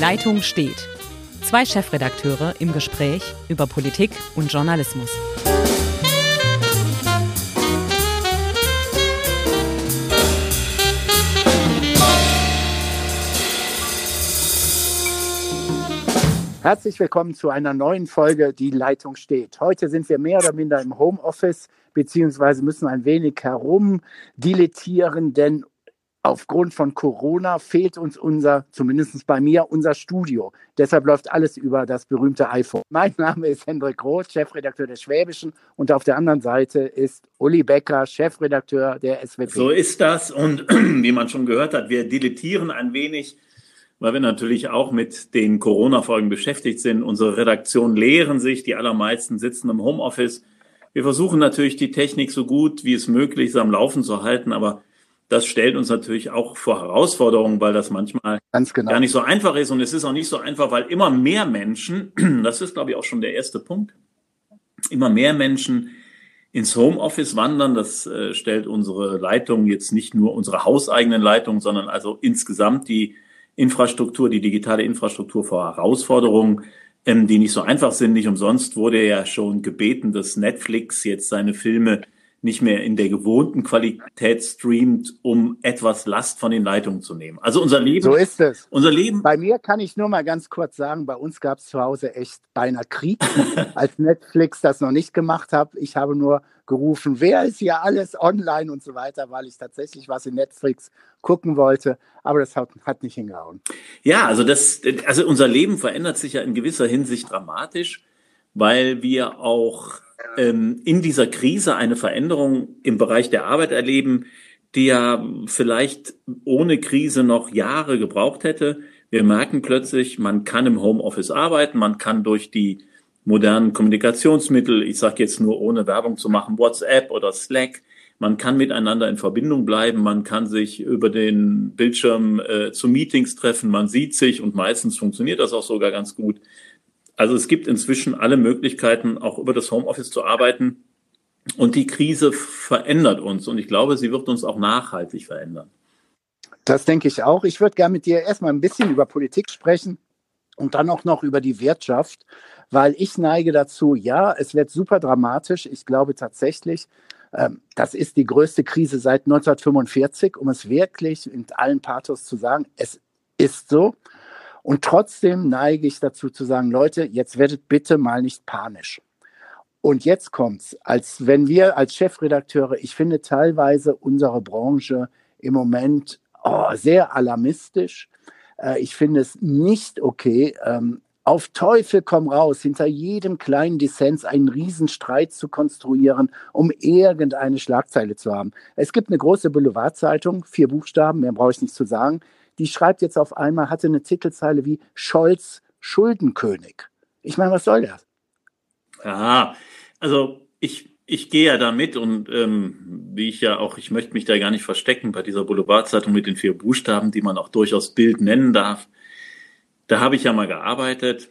Leitung steht. Zwei Chefredakteure im Gespräch über Politik und Journalismus. Herzlich willkommen zu einer neuen Folge Die Leitung steht. Heute sind wir mehr oder minder im Homeoffice, beziehungsweise müssen ein wenig herumdilettieren, denn aufgrund von Corona fehlt uns unser, zumindest bei mir, unser Studio. Deshalb läuft alles über das berühmte iPhone. Mein Name ist Hendrik Roth, Chefredakteur der Schwäbischen und auf der anderen Seite ist Uli Becker, Chefredakteur der SWP. So ist das und wie man schon gehört hat, wir dilettieren ein wenig weil wir natürlich auch mit den Corona-Folgen beschäftigt sind. Unsere Redaktionen lehren sich, die allermeisten sitzen im Homeoffice. Wir versuchen natürlich die Technik so gut wie es möglich ist am Laufen zu halten, aber das stellt uns natürlich auch vor Herausforderungen, weil das manchmal genau. gar nicht so einfach ist. Und es ist auch nicht so einfach, weil immer mehr Menschen, das ist, glaube ich, auch schon der erste Punkt, immer mehr Menschen ins Homeoffice wandern. Das äh, stellt unsere Leitung jetzt nicht nur unsere hauseigenen Leitungen, sondern also insgesamt die Infrastruktur, die digitale Infrastruktur vor Herausforderungen, ähm, die nicht so einfach sind. Nicht umsonst wurde ja schon gebeten, dass Netflix jetzt seine Filme nicht mehr in der gewohnten Qualität streamt, um etwas Last von den Leitungen zu nehmen. Also unser Leben. So ist es. Unser Leben. Bei mir kann ich nur mal ganz kurz sagen, bei uns gab es zu Hause echt beinahe Krieg, als Netflix das noch nicht gemacht hat. Ich habe nur gerufen, wer ist hier alles online und so weiter, weil ich tatsächlich was in Netflix gucken wollte, aber das hat, hat nicht hingehauen. Ja, also das, also unser Leben verändert sich ja in gewisser Hinsicht dramatisch, weil wir auch ähm, in dieser Krise eine Veränderung im Bereich der Arbeit erleben, die ja vielleicht ohne Krise noch Jahre gebraucht hätte. Wir merken plötzlich, man kann im Homeoffice arbeiten, man kann durch die modernen Kommunikationsmittel, ich sage jetzt nur ohne Werbung zu machen, WhatsApp oder Slack, man kann miteinander in Verbindung bleiben, man kann sich über den Bildschirm äh, zu Meetings treffen, man sieht sich und meistens funktioniert das auch sogar ganz gut. Also es gibt inzwischen alle Möglichkeiten, auch über das Homeoffice zu arbeiten. Und die Krise verändert uns und ich glaube, sie wird uns auch nachhaltig verändern. Das denke ich auch. Ich würde gerne mit dir erstmal ein bisschen über Politik sprechen und dann auch noch über die Wirtschaft, weil ich neige dazu, ja, es wird super dramatisch. Ich glaube tatsächlich, ähm, das ist die größte Krise seit 1945, um es wirklich in allen Pathos zu sagen. Es ist so. Und trotzdem neige ich dazu zu sagen, Leute, jetzt werdet bitte mal nicht panisch. Und jetzt kommt's, als wenn wir als Chefredakteure, ich finde teilweise unsere Branche im Moment oh, sehr alarmistisch. Äh, ich finde es nicht okay, ähm, auf Teufel komm raus, hinter jedem kleinen Dissens einen Riesenstreit zu konstruieren, um irgendeine Schlagzeile zu haben. Es gibt eine große Boulevardzeitung, vier Buchstaben, mehr brauche ich nicht zu sagen, die schreibt jetzt auf einmal, hatte eine Titelzeile wie Scholz Schuldenkönig. Ich meine, was soll das? Ja, also ich, ich gehe ja da mit und ähm, wie ich ja auch, ich möchte mich da gar nicht verstecken bei dieser Boulevardzeitung mit den vier Buchstaben, die man auch durchaus Bild nennen darf. Da habe ich ja mal gearbeitet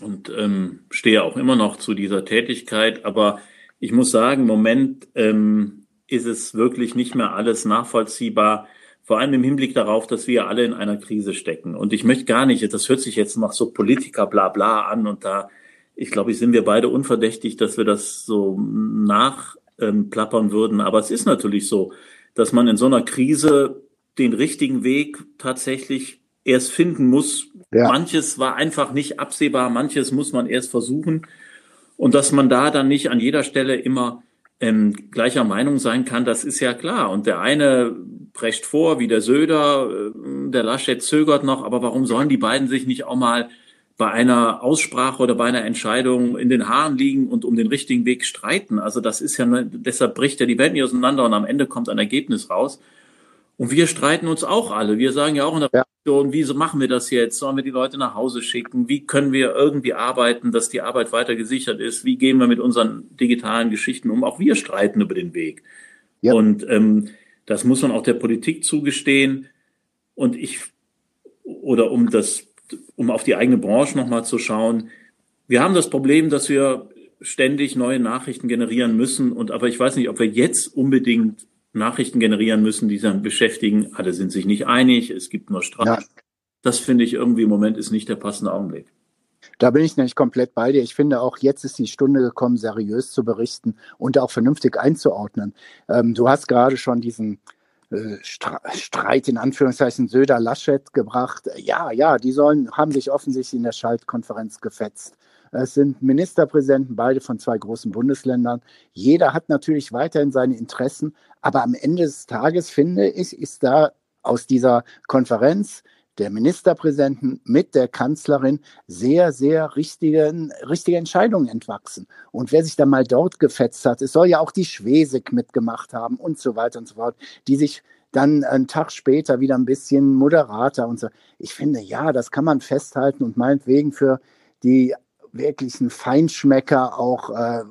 und ähm, stehe auch immer noch zu dieser Tätigkeit, aber ich muss sagen, im Moment ähm, ist es wirklich nicht mehr alles nachvollziehbar, vor allem im Hinblick darauf, dass wir alle in einer Krise stecken. Und ich möchte gar nicht, das hört sich jetzt nach so Politiker bla bla an und da, ich glaube, ich sind wir beide unverdächtig, dass wir das so nachplappern ähm, würden. Aber es ist natürlich so, dass man in so einer Krise den richtigen Weg tatsächlich erst finden muss. Ja. Manches war einfach nicht absehbar, manches muss man erst versuchen. Und dass man da dann nicht an jeder Stelle immer ähm, gleicher Meinung sein kann, das ist ja klar. Und der eine prescht vor, wie der Söder, äh, der Laschet zögert noch, aber warum sollen die beiden sich nicht auch mal bei einer Aussprache oder bei einer Entscheidung in den Haaren liegen und um den richtigen Weg streiten? Also das ist ja, deshalb bricht ja die Welt nicht auseinander und am Ende kommt ein Ergebnis raus. Und wir streiten uns auch alle. Wir sagen ja auch in der ja. Fraktion, wieso machen wir das jetzt? Sollen wir die Leute nach Hause schicken? Wie können wir irgendwie arbeiten, dass die Arbeit weiter gesichert ist? Wie gehen wir mit unseren digitalen Geschichten um? Auch wir streiten über den Weg. Ja. Und ähm, das muss man auch der Politik zugestehen. Und ich, oder um das, um auf die eigene Branche nochmal zu schauen. Wir haben das Problem, dass wir ständig neue Nachrichten generieren müssen. Und aber ich weiß nicht, ob wir jetzt unbedingt Nachrichten generieren müssen, die dann beschäftigen. Alle sind sich nicht einig. Es gibt nur Streit. Ja. das finde ich irgendwie im Moment ist nicht der passende Augenblick. Da bin ich nämlich komplett bei dir. Ich finde auch, jetzt ist die Stunde gekommen, seriös zu berichten und auch vernünftig einzuordnen. Ähm, du hast gerade schon diesen äh, Streit in Anführungszeichen Söder-Laschet gebracht. Ja, ja, die sollen, haben sich offensichtlich in der Schaltkonferenz gefetzt. Es sind Ministerpräsidenten, beide von zwei großen Bundesländern. Jeder hat natürlich weiterhin seine Interessen, aber am Ende des Tages, finde ich, ist da aus dieser Konferenz der Ministerpräsidenten mit der Kanzlerin sehr, sehr richtigen, richtige Entscheidungen entwachsen. Und wer sich dann mal dort gefetzt hat, es soll ja auch die Schwesig mitgemacht haben und so weiter und so fort, die sich dann einen Tag später wieder ein bisschen moderater und so. Ich finde, ja, das kann man festhalten und meinetwegen für die wirklichen Feinschmecker auch äh,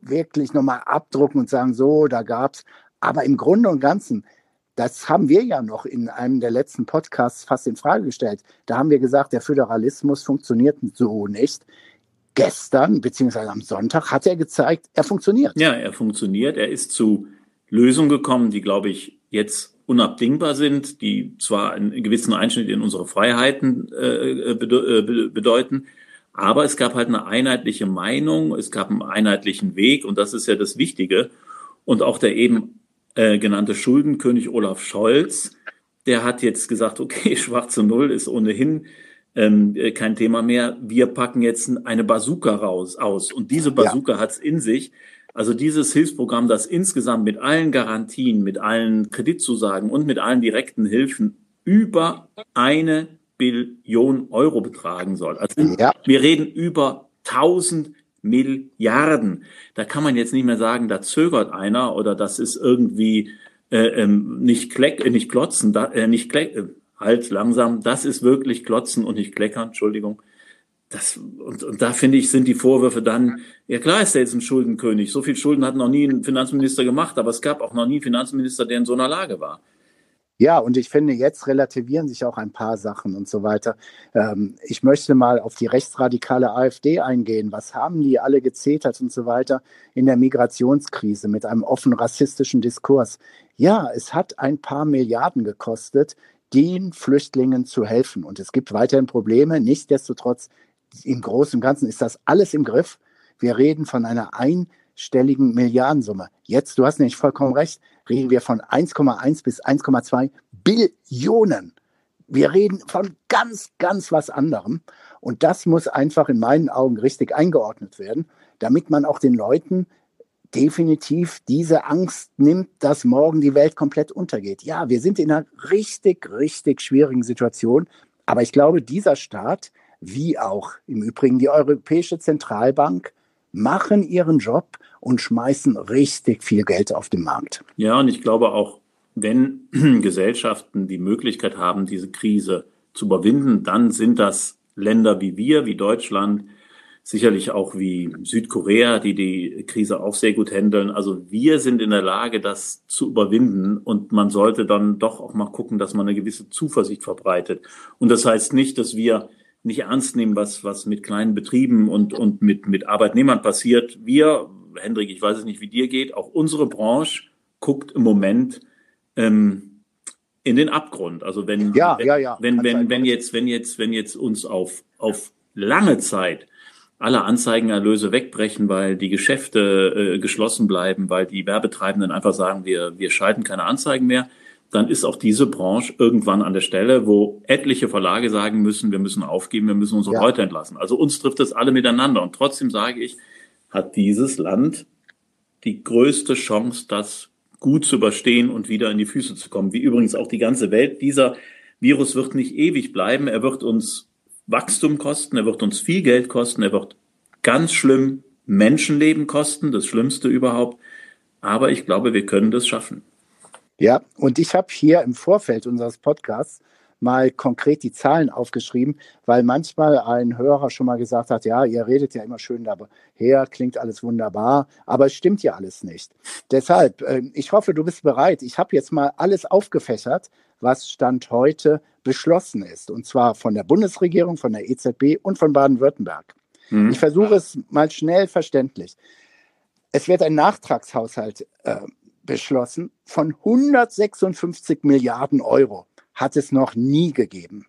wirklich nochmal abdrucken und sagen, so, da gab's. Aber im Grunde und Ganzen, das haben wir ja noch in einem der letzten Podcasts fast in Frage gestellt. Da haben wir gesagt, der Föderalismus funktioniert so nicht. Gestern, beziehungsweise am Sonntag, hat er gezeigt, er funktioniert. Ja, er funktioniert. Er ist zu Lösungen gekommen, die, glaube ich, jetzt unabdingbar sind, die zwar einen gewissen Einschnitt in unsere Freiheiten äh, äh bedeuten, aber es gab halt eine einheitliche Meinung, es gab einen einheitlichen Weg und das ist ja das Wichtige. Und auch der eben äh, genannte Schuldenkönig Olaf Scholz, der hat jetzt gesagt, okay, schwarze Null ist ohnehin ähm, äh, kein Thema mehr. Wir packen jetzt eine Bazooka raus aus. Und diese Bazooka ja. hat es in sich. Also dieses Hilfsprogramm, das insgesamt mit allen Garantien, mit allen Kreditzusagen und mit allen direkten Hilfen über eine Billion Euro betragen soll. Also ja. wir reden über 1000 Milliarden. Da kann man jetzt nicht mehr sagen, da zögert einer oder das ist irgendwie äh, ähm, nicht kleck, äh, nicht klotzen, da, äh, nicht kleck, äh, halt langsam. Das ist wirklich klotzen und nicht kleckern. Entschuldigung. Das, und, und da finde ich, sind die Vorwürfe dann, ja klar ist er jetzt ein Schuldenkönig. So viel Schulden hat noch nie ein Finanzminister gemacht, aber es gab auch noch nie einen Finanzminister, der in so einer Lage war. Ja, und ich finde, jetzt relativieren sich auch ein paar Sachen und so weiter. Ähm, ich möchte mal auf die rechtsradikale AfD eingehen. Was haben die alle gezetert und so weiter in der Migrationskrise mit einem offen rassistischen Diskurs? Ja, es hat ein paar Milliarden gekostet, den Flüchtlingen zu helfen. Und es gibt weiterhin Probleme. Nichtsdestotrotz, im Großen und Ganzen ist das alles im Griff. Wir reden von einer einstelligen Milliardensumme. Jetzt, du hast nämlich vollkommen recht, reden wir von 1,1 bis 1,2 Billionen. Wir reden von ganz, ganz was anderem. Und das muss einfach in meinen Augen richtig eingeordnet werden, damit man auch den Leuten definitiv diese Angst nimmt, dass morgen die Welt komplett untergeht. Ja, wir sind in einer richtig, richtig schwierigen Situation. Aber ich glaube, dieser Staat, wie auch im Übrigen die Europäische Zentralbank, machen ihren Job und schmeißen richtig viel Geld auf den Markt. Ja, und ich glaube auch, wenn Gesellschaften die Möglichkeit haben, diese Krise zu überwinden, dann sind das Länder wie wir, wie Deutschland, sicherlich auch wie Südkorea, die die Krise auch sehr gut handeln. Also wir sind in der Lage, das zu überwinden und man sollte dann doch auch mal gucken, dass man eine gewisse Zuversicht verbreitet. Und das heißt nicht, dass wir nicht ernst nehmen, was, was mit kleinen Betrieben und, und mit, mit Arbeitnehmern passiert. Wir, Hendrik, ich weiß es nicht, wie dir geht, auch unsere Branche guckt im Moment ähm, in den Abgrund. Also wenn, ja, wenn, ja, ja. wenn, wenn, wenn jetzt, wenn jetzt, wenn jetzt uns auf, auf lange Zeit alle Anzeigenerlöse wegbrechen, weil die Geschäfte äh, geschlossen bleiben, weil die Werbetreibenden einfach sagen, wir, wir schalten keine Anzeigen mehr, dann ist auch diese Branche irgendwann an der Stelle, wo etliche Verlage sagen müssen, wir müssen aufgeben, wir müssen unsere ja. Leute entlassen. Also uns trifft das alle miteinander. Und trotzdem sage ich, hat dieses Land die größte Chance, das gut zu überstehen und wieder in die Füße zu kommen. Wie übrigens auch die ganze Welt. Dieser Virus wird nicht ewig bleiben. Er wird uns Wachstum kosten, er wird uns viel Geld kosten, er wird ganz schlimm Menschenleben kosten, das Schlimmste überhaupt. Aber ich glaube, wir können das schaffen. Ja, und ich habe hier im Vorfeld unseres Podcasts mal konkret die Zahlen aufgeschrieben, weil manchmal ein Hörer schon mal gesagt hat, ja, ihr redet ja immer schön daher, klingt alles wunderbar, aber es stimmt ja alles nicht. Deshalb, ähm, ich hoffe, du bist bereit. Ich habe jetzt mal alles aufgefächert, was Stand heute beschlossen ist, und zwar von der Bundesregierung, von der EZB und von Baden-Württemberg. Mhm. Ich versuche es mal schnell verständlich. Es wird ein Nachtragshaushalt äh, beschlossen von 156 Milliarden Euro. Hat es noch nie gegeben.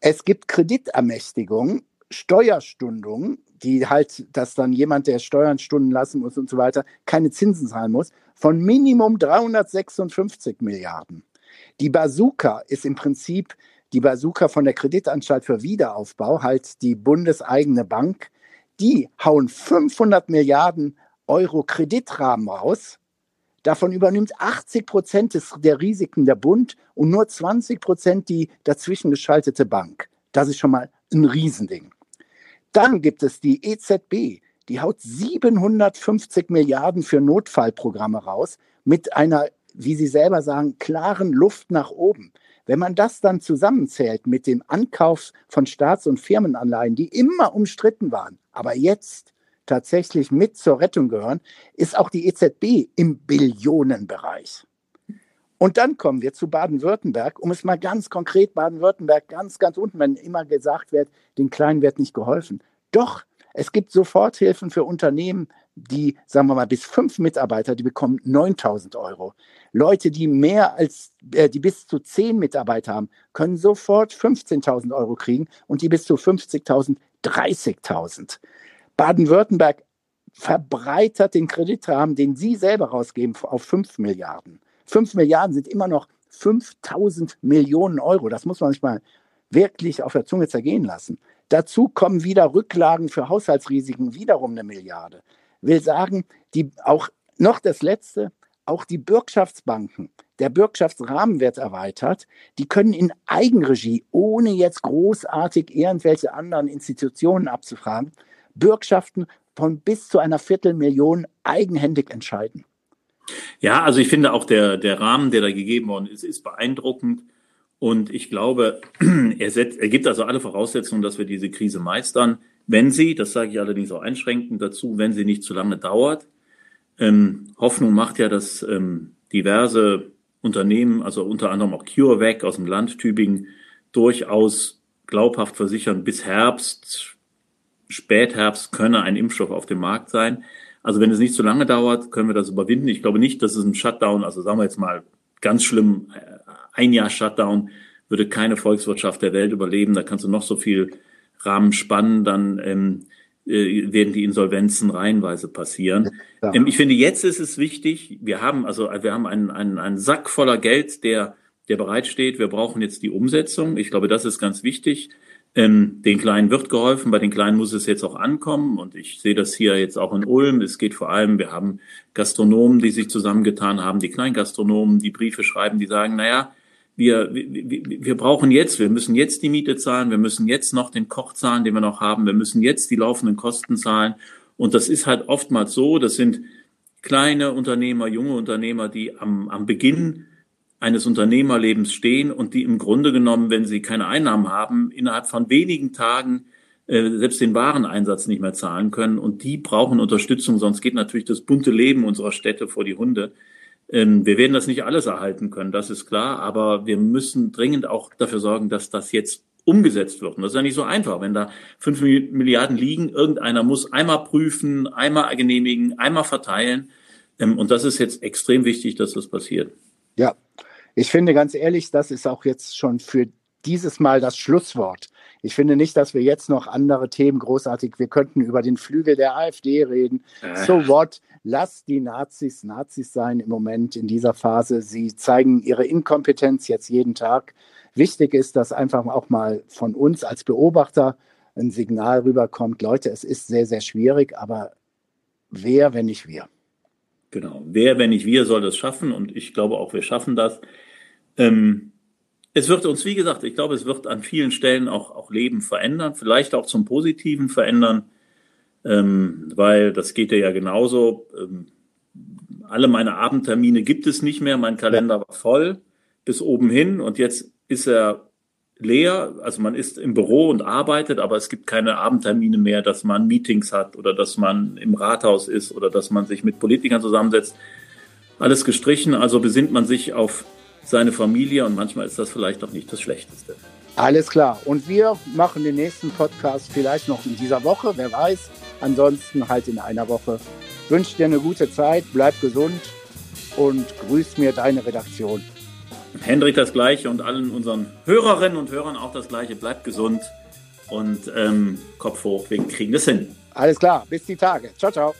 Es gibt Kreditermächtigungen, Steuerstundungen, die halt, dass dann jemand, der Steuern stunden lassen muss und so weiter, keine Zinsen zahlen muss, von Minimum 356 Milliarden. Die Bazooka ist im Prinzip die Bazooka von der Kreditanstalt für Wiederaufbau, halt die bundeseigene Bank. Die hauen 500 Milliarden Euro Kreditrahmen raus. Davon übernimmt 80 Prozent der Risiken der Bund und nur 20 Prozent die dazwischen geschaltete Bank. Das ist schon mal ein Riesending. Dann gibt es die EZB, die haut 750 Milliarden für Notfallprogramme raus mit einer, wie Sie selber sagen, klaren Luft nach oben. Wenn man das dann zusammenzählt mit dem Ankauf von Staats- und Firmenanleihen, die immer umstritten waren, aber jetzt tatsächlich mit zur Rettung gehören, ist auch die EZB im Billionenbereich. Und dann kommen wir zu Baden-Württemberg, um es mal ganz konkret, Baden-Württemberg ganz, ganz unten, wenn immer gesagt wird, den Kleinen wird nicht geholfen. Doch, es gibt Soforthilfen für Unternehmen, die, sagen wir mal, bis fünf Mitarbeiter, die bekommen 9000 Euro. Leute, die mehr als, äh, die bis zu zehn Mitarbeiter haben, können sofort 15.000 Euro kriegen und die bis zu 50.000 30.000. Baden-Württemberg verbreitert den Kreditrahmen, den Sie selber rausgeben, auf 5 Milliarden. 5 Milliarden sind immer noch 5000 Millionen Euro. Das muss man sich mal wirklich auf der Zunge zergehen lassen. Dazu kommen wieder Rücklagen für Haushaltsrisiken, wiederum eine Milliarde. Will sagen, die auch noch das Letzte, auch die Bürgschaftsbanken, der Bürgschaftsrahmen wird erweitert. Die können in Eigenregie, ohne jetzt großartig irgendwelche anderen Institutionen abzufragen, Bürgschaften von bis zu einer Viertelmillion eigenhändig entscheiden. Ja, also ich finde auch der, der Rahmen, der da gegeben worden ist, ist beeindruckend. Und ich glaube, er, setzt, er gibt also alle Voraussetzungen, dass wir diese Krise meistern, wenn sie, das sage ich allerdings auch einschränkend dazu, wenn sie nicht zu lange dauert. Ähm, Hoffnung macht ja, dass ähm, diverse Unternehmen, also unter anderem auch CureVac aus dem Land Tübingen, durchaus glaubhaft versichern, bis Herbst, Spätherbst könne ein Impfstoff auf dem Markt sein. Also wenn es nicht zu lange dauert, können wir das überwinden. Ich glaube nicht, dass es ein Shutdown, also sagen wir jetzt mal ganz schlimm, äh, ein Jahr Shutdown würde keine Volkswirtschaft der Welt überleben. Da kannst du noch so viel Rahmen spannen, dann ähm, äh, werden die Insolvenzen reihenweise passieren. Ja. Ähm, ich finde, jetzt ist es wichtig, wir haben also wir haben einen, einen, einen Sack voller Geld, der, der bereitsteht. Wir brauchen jetzt die Umsetzung. Ich glaube, das ist ganz wichtig. Ähm, den Kleinen wird geholfen, bei den Kleinen muss es jetzt auch ankommen und ich sehe das hier jetzt auch in Ulm. Es geht vor allem, wir haben Gastronomen, die sich zusammengetan haben, die Kleingastronomen, die Briefe schreiben, die sagen, naja, wir, wir, wir brauchen jetzt, wir müssen jetzt die Miete zahlen, wir müssen jetzt noch den Koch zahlen, den wir noch haben, wir müssen jetzt die laufenden Kosten zahlen. Und das ist halt oftmals so, das sind kleine Unternehmer, junge Unternehmer, die am, am Beginn eines Unternehmerlebens stehen und die im Grunde genommen, wenn sie keine Einnahmen haben, innerhalb von wenigen Tagen äh, selbst den Wareneinsatz nicht mehr zahlen können. Und die brauchen Unterstützung, sonst geht natürlich das bunte Leben unserer Städte vor die Hunde. Ähm, wir werden das nicht alles erhalten können, das ist klar, aber wir müssen dringend auch dafür sorgen, dass das jetzt umgesetzt wird. Und das ist ja nicht so einfach. Wenn da fünf Milliarden liegen, irgendeiner muss einmal prüfen, einmal genehmigen, einmal verteilen. Ähm, und das ist jetzt extrem wichtig, dass das passiert. Ja, ich finde ganz ehrlich, das ist auch jetzt schon für dieses Mal das Schlusswort. Ich finde nicht, dass wir jetzt noch andere Themen großartig, wir könnten über den Flügel der AfD reden. Äh. So what? Lass die Nazis Nazis sein im Moment in dieser Phase. Sie zeigen ihre Inkompetenz jetzt jeden Tag. Wichtig ist, dass einfach auch mal von uns als Beobachter ein Signal rüberkommt. Leute, es ist sehr, sehr schwierig, aber wer, wenn nicht wir? Genau. Wer, wenn nicht wir, soll das schaffen? Und ich glaube auch, wir schaffen das. Ähm, es wird uns, wie gesagt, ich glaube, es wird an vielen Stellen auch, auch Leben verändern, vielleicht auch zum Positiven verändern, ähm, weil das geht ja genauso. Ähm, alle meine Abendtermine gibt es nicht mehr. Mein Kalender war voll bis oben hin und jetzt ist er leer. Also man ist im Büro und arbeitet, aber es gibt keine Abendtermine mehr, dass man Meetings hat oder dass man im Rathaus ist oder dass man sich mit Politikern zusammensetzt. Alles gestrichen, also besinnt man sich auf seine Familie und manchmal ist das vielleicht auch nicht das Schlechteste. Alles klar. Und wir machen den nächsten Podcast vielleicht noch in dieser Woche, wer weiß. Ansonsten halt in einer Woche. Wünsche dir eine gute Zeit, bleib gesund und grüß mir deine Redaktion. Hendrik das Gleiche und allen unseren Hörerinnen und Hörern auch das Gleiche. Bleibt gesund und ähm, Kopf hoch, wir kriegen das hin. Alles klar, bis die Tage. Ciao, ciao.